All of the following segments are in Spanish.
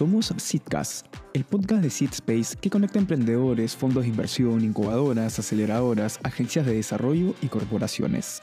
Somos Seedcast, el podcast de Seedspace que conecta emprendedores, fondos de inversión, incubadoras, aceleradoras, agencias de desarrollo y corporaciones.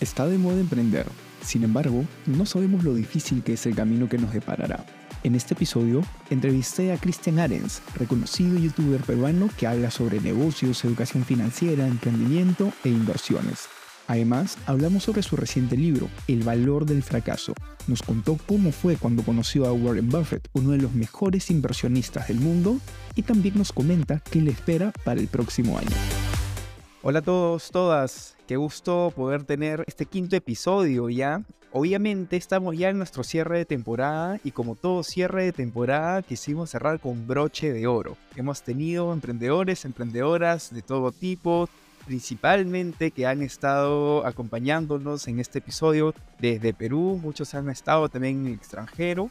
Está de moda emprender, sin embargo, no sabemos lo difícil que es el camino que nos deparará. En este episodio, entrevisté a Christian Arens, reconocido youtuber peruano que habla sobre negocios, educación financiera, emprendimiento e inversiones. Además, hablamos sobre su reciente libro, El valor del fracaso. Nos contó cómo fue cuando conoció a Warren Buffett, uno de los mejores inversionistas del mundo, y también nos comenta qué le espera para el próximo año. Hola a todos, todas. Qué gusto poder tener este quinto episodio ya. Obviamente estamos ya en nuestro cierre de temporada y como todo cierre de temporada quisimos cerrar con broche de oro. Hemos tenido emprendedores, emprendedoras de todo tipo, principalmente que han estado acompañándonos en este episodio desde Perú, muchos han estado también en el extranjero.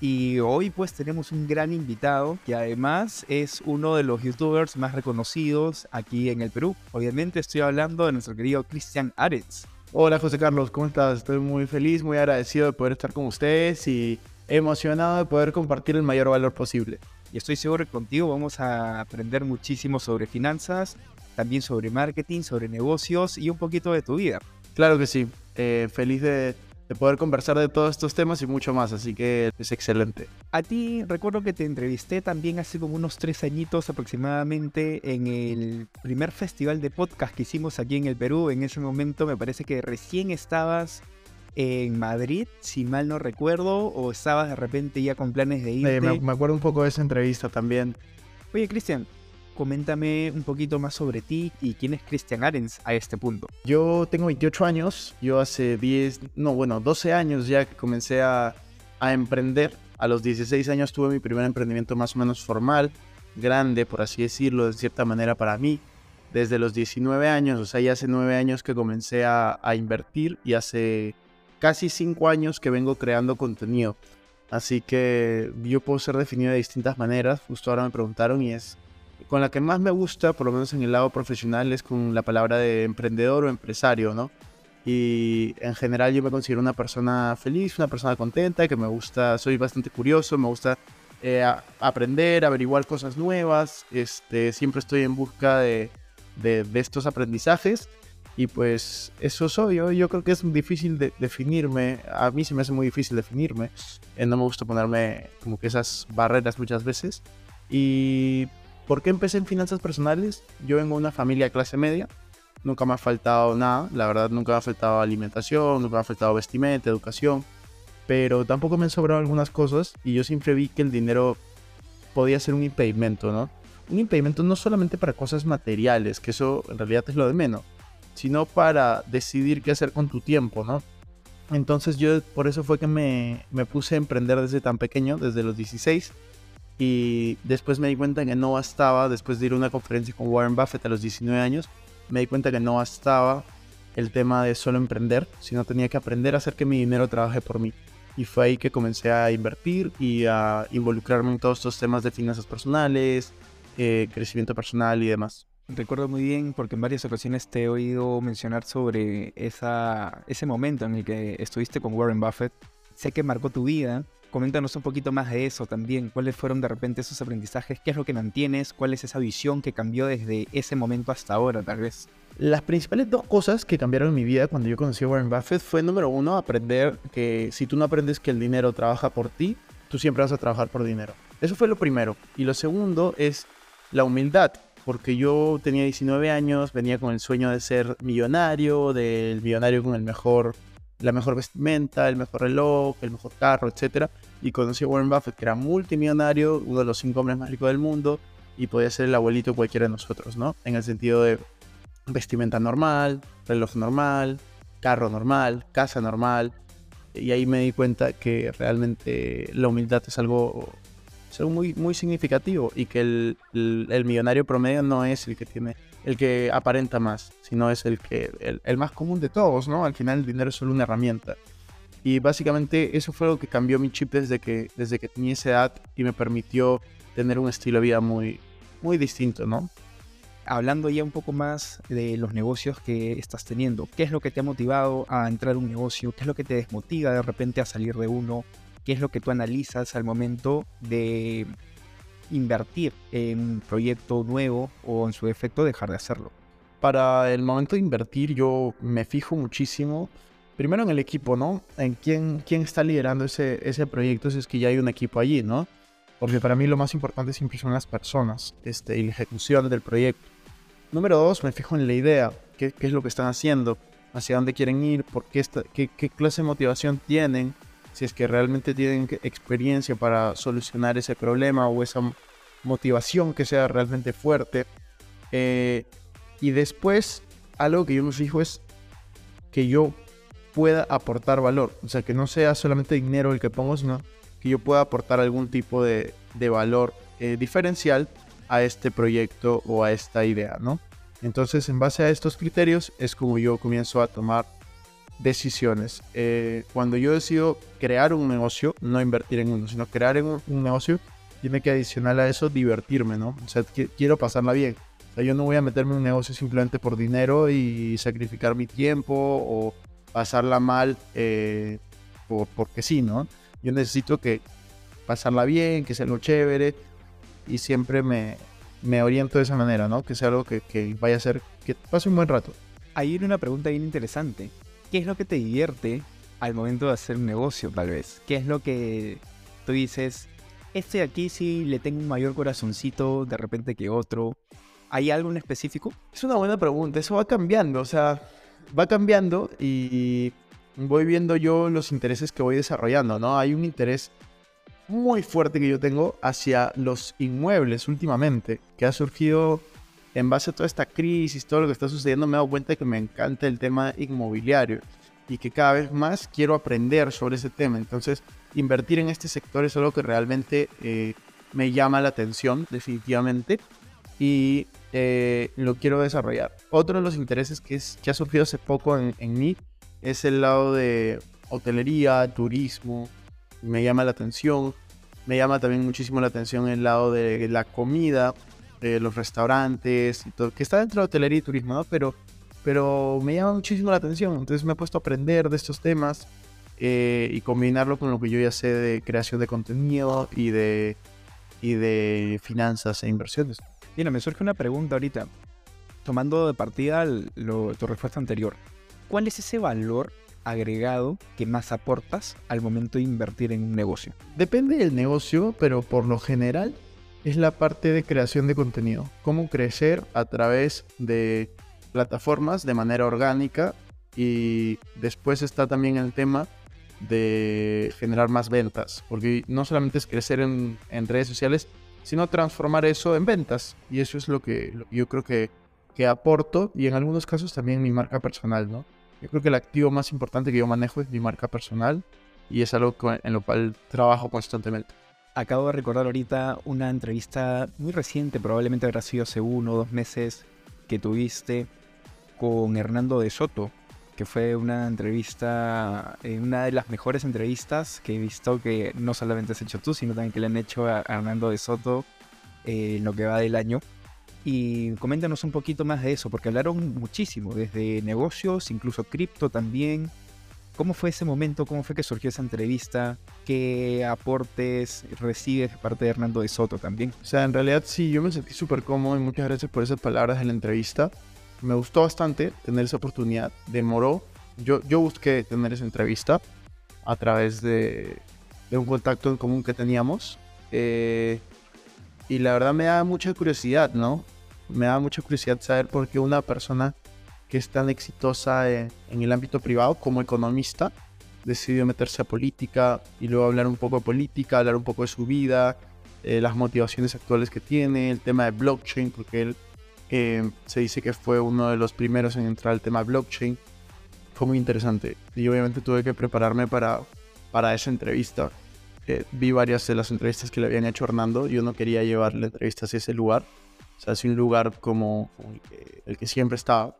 Y hoy pues tenemos un gran invitado que además es uno de los youtubers más reconocidos aquí en el Perú. Obviamente estoy hablando de nuestro querido Cristian Aretz. Hola José Carlos, ¿cómo estás? Estoy muy feliz, muy agradecido de poder estar con ustedes y emocionado de poder compartir el mayor valor posible. Y estoy seguro que contigo vamos a aprender muchísimo sobre finanzas, también sobre marketing, sobre negocios y un poquito de tu vida. Claro que sí, eh, feliz de, poder conversar de todos estos temas y mucho más, así que es excelente. A ti recuerdo que te entrevisté también hace como unos tres añitos aproximadamente en el primer festival de podcast que hicimos aquí en el Perú. En ese momento me parece que recién estabas en Madrid, si mal no recuerdo, o estabas de repente ya con planes de irte. me, me, acuerdo un poco de esa entrevista también. Oye, Cristian, coméntame un poquito más sobre ti y quién es Christian Arens a este punto. Yo tengo 28 años, yo hace 10, no, bueno, 12 años ya que comencé a, emprender. A los 16 años tuve mi primer emprendimiento más o menos formal, grande, por así decirlo, de cierta manera para mí. Desde los 19 años, o sea, ya hace 9 años que comencé a, a invertir y hace casi 5 años que vengo creando contenido. Así que yo puedo ser definido de distintas maneras. Justo ahora me preguntaron y es con la que más me gusta, por lo menos en el lado profesional, es con la palabra de emprendedor o empresario, ¿no? Y en general yo me considero una persona feliz, una persona contenta, que me gusta, soy bastante curioso, me gusta eh, aprender, averiguar cosas nuevas, este, siempre estoy en busca de, de, estos aprendizajes y pues eso soy yo. Yo creo que es difícil de definirme. A mí se me hace muy difícil definirme. Eh, no me gusta ponerme como que esas barreras muchas veces. Y ¿Por qué empecé en finanzas personales? Yo vengo de una familia de clase media. Nunca me ha faltado nada. La verdad, nunca me ha faltado alimentación, nunca me ha faltado vestimenta, educación. Pero tampoco me han sobrado algunas cosas. Y yo siempre vi que el dinero podía ser un impedimento, ¿no? Un impedimento no solamente para cosas materiales, que eso en realidad es lo de menos, sino para decidir qué hacer con tu tiempo, ¿no? Entonces yo por eso fue que me, me puse a emprender desde tan pequeño, desde los 16 y después me di cuenta que no bastaba, después de ir a una conferencia con Warren Buffett a los 19 años, me di cuenta que no bastaba el tema de solo emprender, sino tenía que aprender a hacer que mi dinero trabaje por mí. Y fue ahí que comencé a invertir y a involucrarme en todos estos temas de finanzas personales, eh, crecimiento personal y demás. Recuerdo muy bien porque en varias ocasiones te he oído mencionar sobre esa, ese momento en el que estuviste con Warren Buffett. Sé que marcó tu vida Coméntanos un poquito más de eso también. ¿Cuáles fueron de repente esos aprendizajes? ¿Qué es lo que mantienes? ¿Cuál es esa visión que cambió desde ese momento hasta ahora, tal vez? Las principales dos cosas que cambiaron en mi vida cuando yo conocí a Warren Buffett fue, número uno, aprender que si tú no aprendes que el dinero trabaja por ti, tú siempre vas a trabajar por dinero. Eso fue lo primero. Y lo segundo es la humildad porque yo tenía 19 años, venía con el sueño de ser millonario, del millonario con el mejor la mejor vestimenta, el mejor reloj, el mejor carro, etc. Y conocí a Warren Buffett, que era multimillonario, uno de los cinco hombres más ricos del mundo, y podía ser el abuelito de cualquiera de nosotros, ¿no? En el sentido de vestimenta normal, reloj normal, carro normal, casa normal. Y ahí me di cuenta que realmente la humildad es algo, es algo muy, muy significativo y que el, el millonario promedio no es el que tiene el que aparenta más, sino es el que el, más común de todos, ¿no? Al final el dinero es solo una herramienta. Y básicamente eso fue lo que cambió mi chip desde que, desde que tenía esa edad y me permitió tener un estilo de vida muy, muy distinto, ¿no? hablando ya un poco más de los negocios que estás teniendo, ¿qué es lo que te ha motivado a entrar a un negocio? ¿Qué es lo que te desmotiva de repente a salir de uno? ¿Qué es lo que tú analizas al momento de invertir en un proyecto nuevo o en su defecto dejar de hacerlo? Para el momento de invertir yo me fijo muchísimo, primero en el equipo, ¿no? En quién, quién está liderando ese, ese proyecto si es que ya hay un equipo allí, ¿no? Porque para mí lo más importante siempre son las personas este, y la ejecución del proyecto. Número dos, me fijo en la idea, qué, qué es lo que están haciendo, hacia dónde quieren ir, por qué, qué, qué clase de motivación tienen, si es que realmente tienen experiencia para solucionar ese problema o esa motivación que sea realmente fuerte. Eh, y después, algo que yo me fijo es que yo pueda aportar valor. O sea, que no sea solamente dinero el que pongo, sino que yo pueda aportar algún tipo de, valor eh, diferencial a este proyecto o a esta idea, ¿no? Entonces, en base a estos criterios es como yo comienzo a tomar decisiones. Eh, cuando yo decido crear un negocio, no invertir en uno, sino crear en un, negocio, tiene que adicional a eso divertirme, ¿no? O sea, quiero pasarla bien. O sea, yo no voy a meterme en un negocio simplemente por dinero y sacrificar mi tiempo o pasarla mal eh, por, porque sí, ¿no? Yo necesito que pasarla bien, que sea algo chévere y siempre me, me oriento de esa manera, ¿no? Que sea algo que, que vaya a ser, que pase un buen rato. Ahí viene una pregunta bien interesante. ¿Qué es lo que te divierte al momento de hacer un negocio, tal vez? ¿Qué es lo que tú dices, este de aquí sí le tengo un mayor corazoncito de repente que otro? ¿Hay algo en específico? Es una buena pregunta, eso va cambiando, o sea, va cambiando y voy viendo yo los intereses que voy desarrollando, ¿no? Hay un interés muy fuerte que yo tengo hacia los inmuebles últimamente, que ha surgido en base a toda esta crisis, todo lo que está sucediendo, me he dado cuenta que me encanta el tema inmobiliario y que cada vez más quiero aprender sobre ese tema. Entonces, invertir en este sector es algo que realmente eh, me llama la atención, definitivamente, y eh, lo quiero desarrollar. Otro de los intereses que, es, que ha surgido hace poco en, en mí es el lado de hotelería, turismo, me llama la atención. Me llama también muchísimo la atención el lado de la comida, los restaurantes y todo, que está dentro de hotelería y turismo, ¿no? Pero, pero me llama muchísimo la atención, entonces me he puesto a aprender de estos temas eh, y combinarlo con lo que yo ya sé de creación de contenido y de, y de finanzas e inversiones. Mira, me surge una pregunta ahorita, tomando de partida tu respuesta anterior. ¿Cuál es ese valor agregado que más aportas al momento de invertir en un negocio? Depende del negocio, pero por lo general es la parte de creación de contenido. Cómo crecer a través de plataformas de manera orgánica y después está también el tema de generar más ventas, porque no solamente es crecer en, redes sociales, sino transformar eso en ventas. Y eso es lo que, yo creo que, que aporto y en algunos casos también mi marca personal, ¿no? Yo creo que el activo más importante que yo manejo es mi marca personal y es algo en lo cual trabajo constantemente. Acabo de recordar ahorita una entrevista muy reciente, probablemente habrá sido hace uno o dos meses, que tuviste con Hernando de Soto, que fue una entrevista, eh, una de las mejores entrevistas que he visto que no solamente has hecho tú, sino también que le han hecho a Hernando de Soto eh, en lo que va del año. Y coméntanos un poquito más de eso, porque hablaron muchísimo, desde negocios, incluso cripto también, ¿Cómo fue ese momento? ¿Cómo fue que surgió esa entrevista? ¿Qué aportes recibes de parte de Hernando de Soto también? O sea, en realidad sí, yo me sentí súper cómodo y muchas gracias por esas palabras en la entrevista. Me gustó bastante tener esa oportunidad. Demoró. Yo, yo busqué tener esa entrevista a través de, un contacto en común que teníamos. Eh, y la verdad me da mucha curiosidad, ¿no? Me da mucha curiosidad saber por qué una persona que es tan exitosa en, el ámbito privado como economista, decidió meterse a política y luego hablar un poco de política, hablar un poco de su vida, eh, las motivaciones actuales que tiene, el tema de blockchain, porque él eh, se dice que fue uno de los primeros en entrar al tema blockchain. Fue muy interesante y obviamente tuve que prepararme para, para esa entrevista. Eh, vi varias de las entrevistas que le habían hecho Hernando. Yo no quería llevar la entrevista hacia ese lugar, o sea, hacia un lugar como el que, el que siempre estaba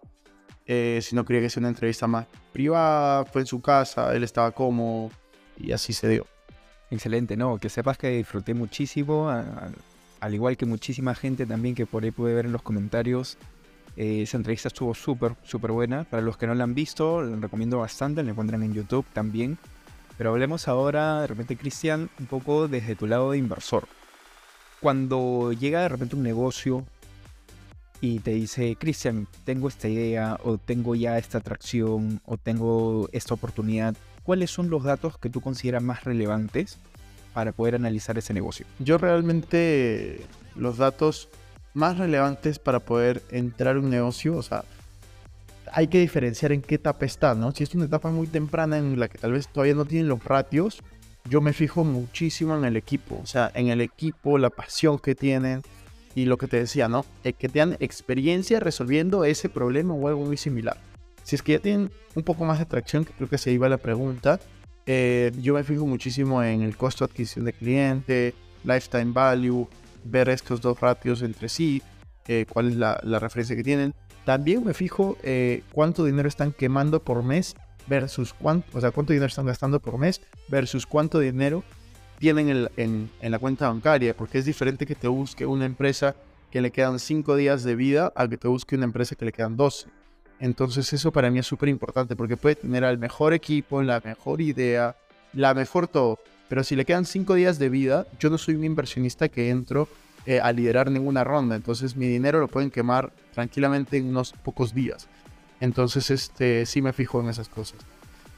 eh, si no quería que sea una entrevista más privada, fue en su casa, él estaba cómodo y así se dio. Excelente, ¿no? Que sepas que disfruté muchísimo al igual que muchísima gente también que por ahí puede ver en los comentarios, eh, esa entrevista estuvo súper, súper buena. Para los que no la han visto, la recomiendo bastante, la encuentran en YouTube también. Pero hablemos ahora, de repente, Cristian, un poco desde tu lado de inversor. Cuando llega de repente un negocio y te dice, Cristian, tengo esta idea, o tengo ya esta atracción, o tengo esta oportunidad, ¿cuáles son los datos que tú consideras más relevantes para poder analizar ese negocio? Yo realmente los datos más relevantes para poder entrar a un negocio, o sea, hay que diferenciar en qué etapa está, ¿no? Si es una etapa muy temprana en la que tal vez todavía no tienen los ratios, yo me fijo muchísimo en el equipo, o sea, en el equipo, la pasión que tienen y lo que te decía, ¿no? Eh, que tengan experiencia resolviendo ese problema o algo muy similar. Si es que ya tienen un poco más de atracción, que creo que se iba la pregunta, eh, yo me fijo muchísimo en el costo de adquisición de cliente, lifetime value, ver estos dos ratios entre sí, eh, cuál es la, referencia que tienen. También me fijo eh, cuánto dinero están quemando por mes versus cuánto, o sea, cuánto dinero están gastando por mes versus cuánto dinero tienen en, la cuenta bancaria, porque es diferente que te busque una empresa que le quedan 5 días de vida a que te busque una empresa que le quedan 12. Entonces eso para mí es súper importante porque puede tener al mejor equipo, la mejor idea, la mejor todo, pero si le quedan cinco días de vida, yo no soy un inversionista que entro eh, a liderar ninguna ronda. Entonces mi dinero lo pueden quemar tranquilamente en unos pocos días. Entonces este, sí me fijo en esas cosas,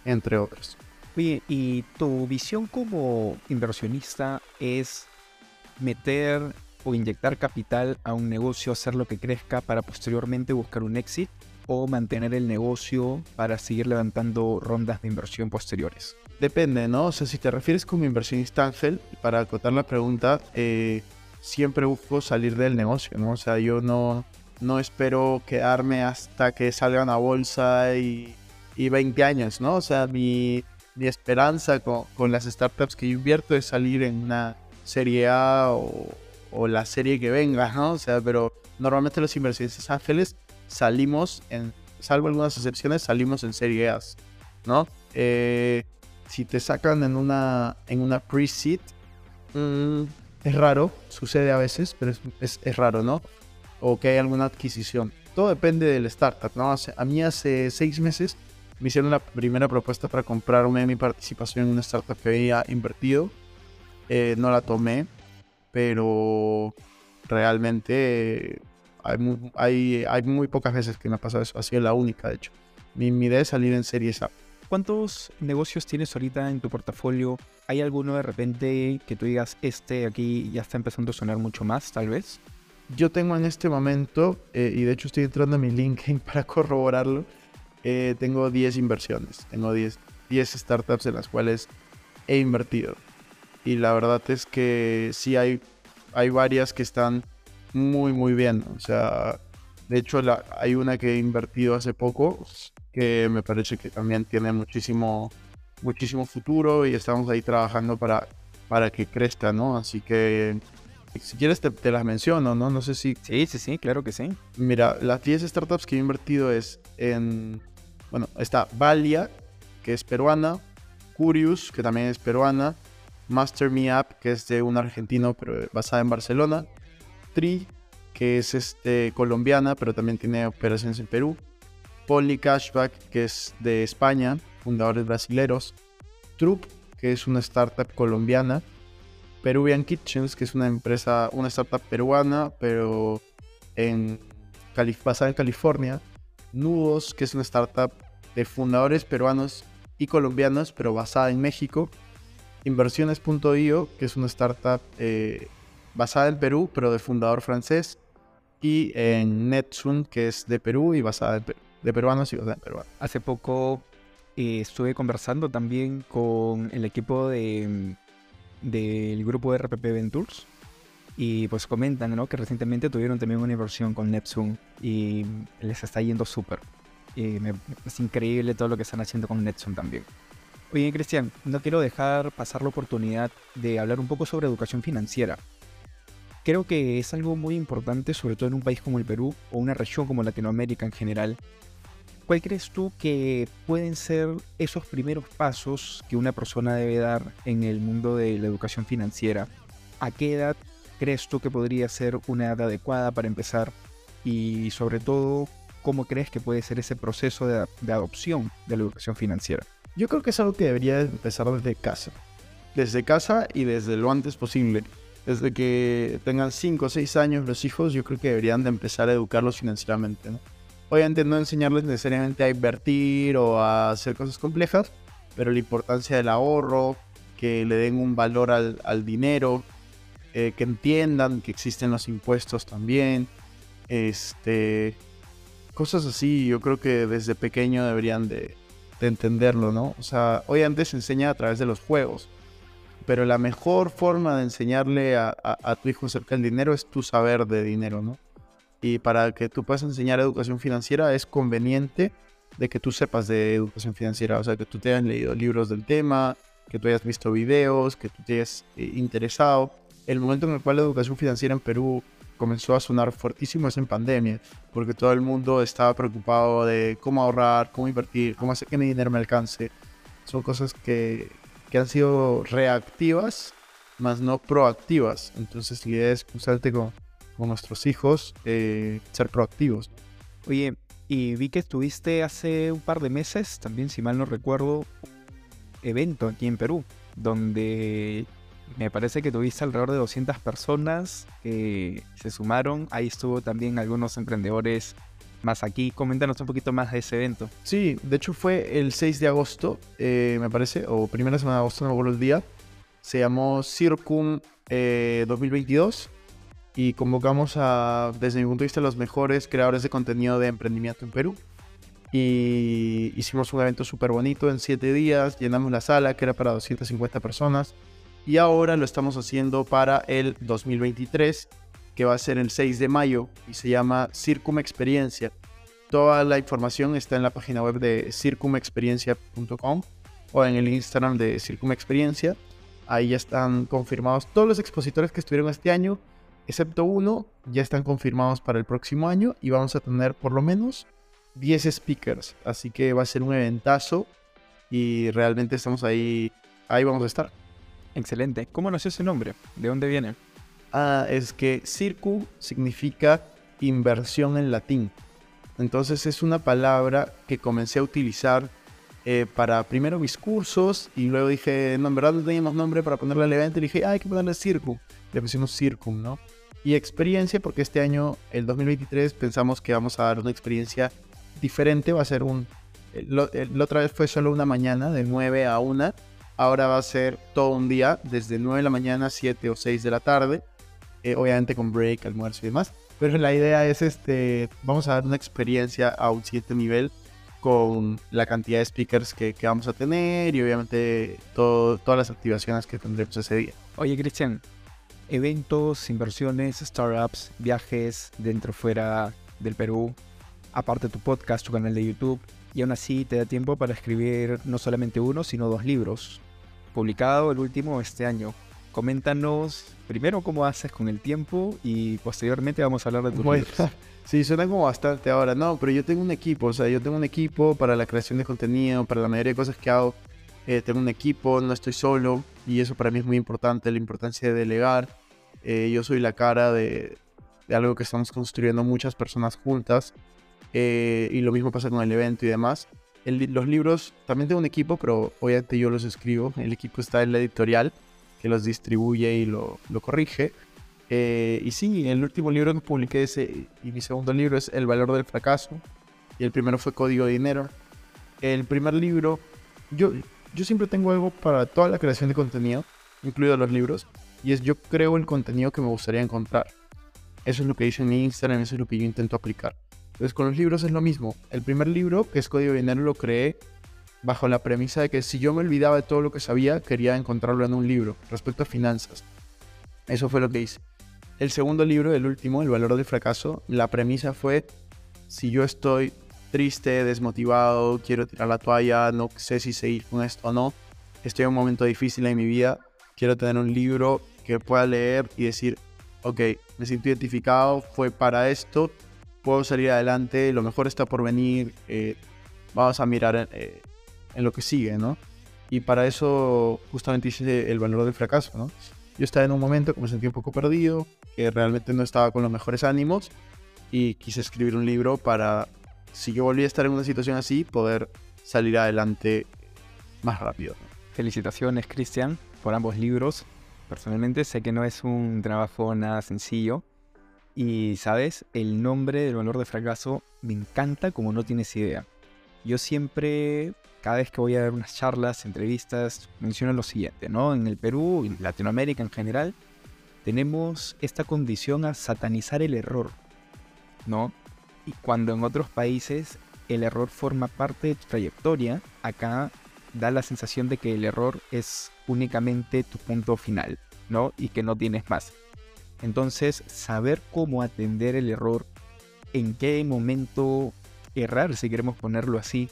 entre otras. Oye, ¿y tu visión como inversionista es meter o inyectar capital a un negocio, hacer lo que crezca para posteriormente buscar un exit? ¿O mantener el negocio para seguir levantando rondas de inversión posteriores? Depende, ¿no? O sea, si te refieres como inversionista ángel, para acotar la pregunta, eh, siempre busco salir del negocio, ¿no? O sea, yo no, no espero quedarme hasta que salgan a bolsa y, y 20 años, ¿no? O sea, mi, mi esperanza con, las startups que yo invierto es salir en una serie A o, o, la serie que venga, ¿no? O sea, pero normalmente los inversionistas ángeles salimos en, salvo algunas excepciones, salimos en serie A, ¿no? Eh, si te sacan en una, en una pre-seed, mm, es raro, sucede a veces, pero es, es, raro, ¿no? O que hay alguna adquisición. Todo depende del startup, ¿no? a mí hace seis meses me hicieron la primera propuesta para comprarme mi participación en una startup que había invertido. Eh, no la tomé, pero realmente hay, muy, hay, hay, muy pocas veces que me ha pasado eso. Ha sido la única, de hecho. Mi, mi idea es salir en series A. ¿Cuántos negocios tienes ahorita en tu portafolio? ¿Hay alguno de repente que tú digas, este aquí ya está empezando a sonar mucho más, tal vez? Yo tengo en este momento, eh, y de hecho estoy entrando a mi LinkedIn para corroborarlo, eh, tengo 10 inversiones, tengo 10, 10 startups en las cuales he invertido. Y la verdad es que sí hay, hay varias que están muy, muy bien. O sea, de hecho la, hay una que he invertido hace poco, que me parece que también tiene muchísimo, muchísimo futuro y estamos ahí trabajando para, para que crezca, ¿no? Así que si quieres te, las menciono, ¿no? No sé si... Sí, sí, sí, claro que sí. Mira, las 10 startups que he invertido es en... Bueno, está Valia, que es peruana, Curious, que también es peruana, Master Me App, que es de un argentino, pero basada en Barcelona, Tri, que es este, colombiana, pero también tiene operaciones en Perú, Poly Cashback, que es de España, fundadores brasileros, Troop, que es una startup colombiana, Peruvian Kitchens, que es una empresa, una startup peruana, pero en basada en California, Nudos, que es una startup de fundadores peruanos y colombianos, pero basada en México, Inversiones.io, que es una startup eh, basada en Perú, pero de fundador francés, y en Netsun, que es de Perú y basada en Perú de peruanos y de peruanos. Hace poco eh, estuve conversando también con el equipo de, del grupo de RPP Ventures y pues comentan ¿no? que recientemente tuvieron también una inversión con Neptune y les está yendo súper. Y es increíble todo lo que están haciendo con Neptune también. Oye, Cristian, no quiero dejar pasar la oportunidad de hablar un poco sobre educación financiera. Creo que es algo muy importante, sobre todo en un país como el Perú o una región como Latinoamérica en general, ¿Cuál crees tú que pueden ser esos primeros pasos que una persona debe dar en el mundo de la educación financiera? ¿A qué edad crees tú que podría ser una edad adecuada para empezar? Y sobre todo, ¿cómo crees que puede ser ese proceso de, de adopción de la educación financiera? Yo creo que es algo que debería empezar desde casa. Desde casa y desde lo antes posible. Desde que tengan 5 o 6 años los hijos, yo creo que deberían de empezar a educarlos financieramente. ¿no? Obviamente no enseñarles necesariamente a invertir o a hacer cosas complejas, pero la importancia del ahorro, que le den un valor al, al dinero, eh, que entiendan que existen los impuestos también, este, cosas así, yo creo que desde pequeño deberían de, de entenderlo, ¿no? O sea, obviamente se enseña a través de los juegos, pero la mejor forma de enseñarle a, a, a, tu hijo acerca del dinero es tu saber de dinero, ¿no? Y para que tú puedas enseñar educación financiera es conveniente de que tú sepas de educación financiera, o sea, que tú te hayas leído libros del tema, que tú hayas visto videos, que tú te hayas eh, interesado. El momento en el cual la educación financiera en Perú comenzó a sonar fuertísimo es en pandemia, porque todo el mundo estaba preocupado de cómo ahorrar, cómo invertir, cómo hacer que mi dinero me alcance. Son cosas que, que han sido reactivas, más no proactivas. Entonces la idea es usarte con, con nuestros hijos, eh, ser proactivos. Oye, y vi que estuviste hace un par de meses, también si mal no recuerdo, evento aquí en Perú, donde me parece que tuviste alrededor de 200 personas que se sumaron. Ahí estuvo también algunos emprendedores más aquí. Coméntanos un poquito más de ese evento. Sí, de hecho fue el 6 de agosto, eh, me parece, o primera semana de agosto, no me el día. Se llamó Circum eh, 2022 y convocamos a, desde mi punto de vista, los mejores creadores de contenido de emprendimiento en Perú. Y hicimos un evento súper bonito en 7 días, llenamos la sala que era para 250 personas y ahora lo estamos haciendo para el 2023 que va a ser el 6 de mayo y se llama Circum Experiencia. Toda la información está en la página web de circumexperiencia.com o en el Instagram de Circum Experiencia. Ahí ya están confirmados todos los expositores que estuvieron este año excepto uno, ya están confirmados para el próximo año y vamos a tener por lo menos 10 speakers. Así que va a ser un eventazo y realmente estamos ahí, ahí vamos a estar. Excelente. ¿Cómo nació ese nombre? ¿De dónde viene? Ah, es que circu significa inversión en latín. Entonces es una palabra que comencé a utilizar eh, para primero mis cursos y luego dije, no, en verdad no teníamos nombre para ponerle al evento y dije, ah, hay que ponerle circu. Le pusimos circum, ¿no? y experiencia, porque este año, el 2023, pensamos que vamos a dar una experiencia diferente. Va a ser un. La otra vez fue solo una mañana, de 9 a 1. Ahora va a ser todo un día, desde 9 de la mañana, 7 o 6 de la tarde. Eh, obviamente con break, almuerzo y demás. Pero la idea es este. Vamos a dar una experiencia a un siguiente nivel con la cantidad de speakers que, que vamos a tener y obviamente todo, todas las activaciones que tendremos ese día. Oye, Cristian, eventos, inversiones, startups, viajes dentro fuera del Perú, aparte tu podcast, tu canal de YouTube, y aún así te da tiempo para escribir no solamente uno, sino dos libros. Publicado el último este año. Coméntanos primero cómo haces con el tiempo y posteriormente vamos a hablar de tus bueno, libros. Sí, suena como bastante ahora, no, pero yo tengo un equipo, o sea, yo tengo un equipo para la creación de contenido, para la mayoría de cosas que hago. Eh, tengo un equipo, no estoy solo y eso para mí es muy importante, la importancia de delegar. Eh, yo soy la cara de, de, algo que estamos construyendo muchas personas juntas eh, y lo mismo pasa con el evento y demás. El, los libros, también tengo un equipo, pero obviamente yo los escribo. El equipo está en la editorial que los distribuye y lo, lo corrige. Eh, y sí, el último libro que publiqué ese, y mi segundo libro es El valor del fracaso. Y el primero fue Código de Dinero. El primer libro, yo, yo siempre tengo algo para toda la creación de contenido, incluidos los libros, y es yo creo el contenido que me gustaría encontrar. Eso es lo que dice en Instagram, eso es lo que yo intento aplicar. Entonces con los libros es lo mismo. El primer libro, que es Código Dinero, lo creé bajo la premisa de que si yo me olvidaba de todo lo que sabía, quería encontrarlo en un libro respecto a finanzas. Eso fue lo que hice. El segundo libro, el último, El valor del fracaso, la premisa fue si yo estoy triste, desmotivado, quiero tirar la toalla, no sé si seguir con esto o no, estoy en un momento difícil en mi vida, quiero tener un libro que pueda leer y decir, ok, me siento identificado, fue para esto, puedo salir adelante, lo mejor está por venir, eh, vamos a mirar eh, en, lo que sigue, ¿no? Y para eso justamente hice el valor del fracaso, ¿no? yo estaba en un momento que me sentí un poco perdido, que realmente no estaba con los mejores ánimos y quise escribir un libro para, si yo volvía a estar en una situación así, poder salir adelante más rápido. Felicitaciones, Cristian, por ambos libros. Personalmente sé que no es un trabajo nada sencillo. Y, ¿sabes? El nombre del valor de fracaso me encanta como no tienes idea. Yo siempre, cada vez que voy a dar unas charlas, entrevistas, menciono lo siguiente, ¿no? En el Perú, en Latinoamérica en general, tenemos esta condición a satanizar el error, ¿no? Y cuando en otros países el error forma parte de tu trayectoria, acá da la sensación de que el error es únicamente tu punto final, ¿no? Y que no tienes más. Entonces, saber cómo atender el error, en qué momento errar, si queremos ponerlo así,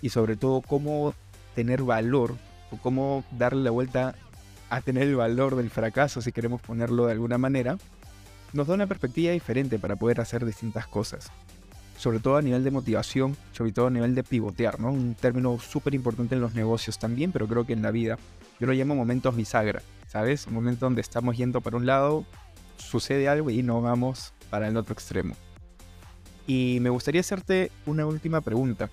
y sobre todo cómo tener valor o cómo darle la vuelta a tener el valor del fracaso, si queremos ponerlo de alguna manera, nos da una perspectiva diferente para poder hacer distintas cosas. Sobre todo a nivel de motivación, sobre todo a nivel de pivotear, ¿no? Un término súper importante en los negocios también, pero creo que en la vida. Yo lo llamo momentos bisagra, ¿sabes? Un momento donde estamos yendo para un lado, sucede algo y no vamos para el otro extremo. Y me gustaría hacerte una última pregunta.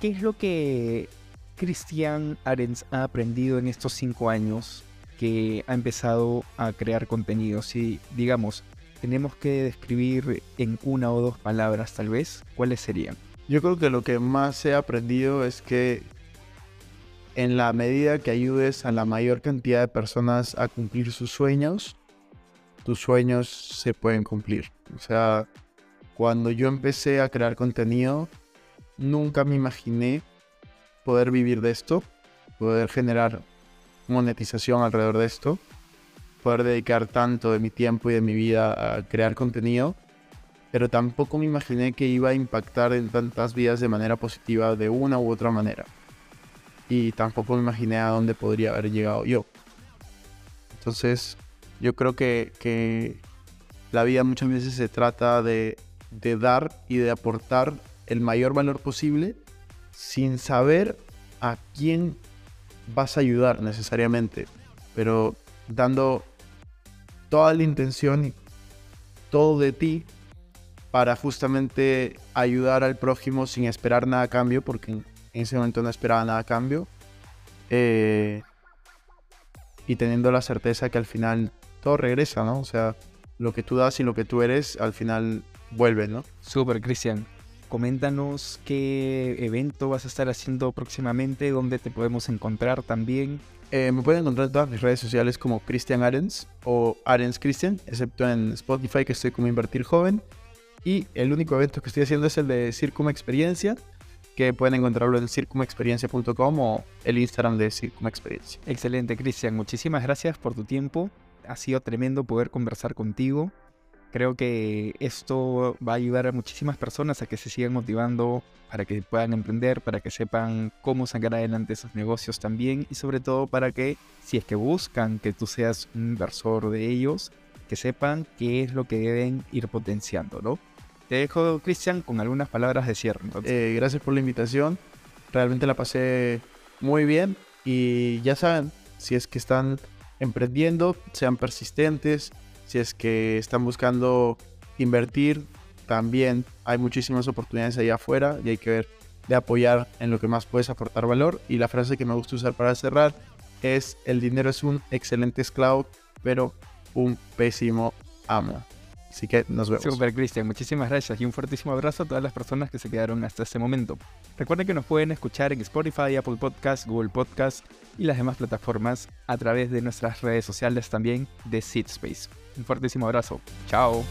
¿Qué es lo que Cristian Arens ha aprendido en estos cinco años que ha empezado a crear contenido? Si, digamos, tenemos que describir en una o dos palabras tal vez, ¿cuáles serían? Yo creo que lo que más he aprendido es que en la medida que ayudes a la mayor cantidad de personas a cumplir sus sueños, tus sueños se pueden cumplir. O sea, cuando yo empecé a crear contenido, nunca me imaginé poder vivir de esto, poder generar monetización alrededor de esto, poder dedicar tanto de mi tiempo y de mi vida a crear contenido, pero tampoco me imaginé que iba a impactar en tantas vidas de manera positiva de una u otra manera. Y tampoco me imaginé a dónde podría haber llegado yo. Entonces, yo creo que, la vida muchas veces se trata de, de dar y de aportar el mayor valor posible sin saber a quién vas a ayudar necesariamente, pero dando toda la intención y todo de ti para justamente ayudar al prójimo sin esperar nada a cambio, porque en ese momento no esperaba nada a cambio. Eh, y teniendo la certeza que al final todo regresa, ¿no? O sea, lo que tú das y lo que tú eres al final vuelve, ¿no? Súper, Cristian. Coméntanos qué evento vas a estar haciendo próximamente, dónde te podemos encontrar también. Eh, me pueden encontrar en todas mis redes sociales como Cristian Arens o Arens Cristian, excepto en Spotify que estoy como Invertir Joven. Y el único evento que estoy haciendo es el de Circum Experiencia, que pueden encontrarlo en circumexperiencia.com o el Instagram de Circum Experiencia. Excelente, Cristian. Muchísimas gracias por tu tiempo ha sido tremendo poder conversar contigo. Creo que esto va a ayudar a muchísimas personas a que se sigan motivando para que puedan emprender, para que sepan cómo sacar adelante esos negocios también y sobre todo para que si es que buscan que tú seas un inversor de ellos, que sepan qué es lo que deben ir potenciando, ¿no? Te dejo, Cristian, con algunas palabras de cierre. Eh, gracias por la invitación. Realmente la pasé muy bien y ya saben, si es que están emprendiendo, sean persistentes. Si es que están buscando invertir, también hay muchísimas oportunidades allá afuera y hay que ver de apoyar en lo que más puedes aportar valor. Y la frase que me gusta usar para cerrar es, el dinero es un excelente esclavo, pero un pésimo amo. Así que nos vemos. Super Cristian, muchísimas gracias y un fuertísimo abrazo a todas las personas que se quedaron hasta este momento. Recuerden que nos pueden escuchar en Spotify, Apple Podcast, Google Podcast y las demás plataformas a través de nuestras redes sociales también de Seedspace. Un fuertísimo abrazo. Chao.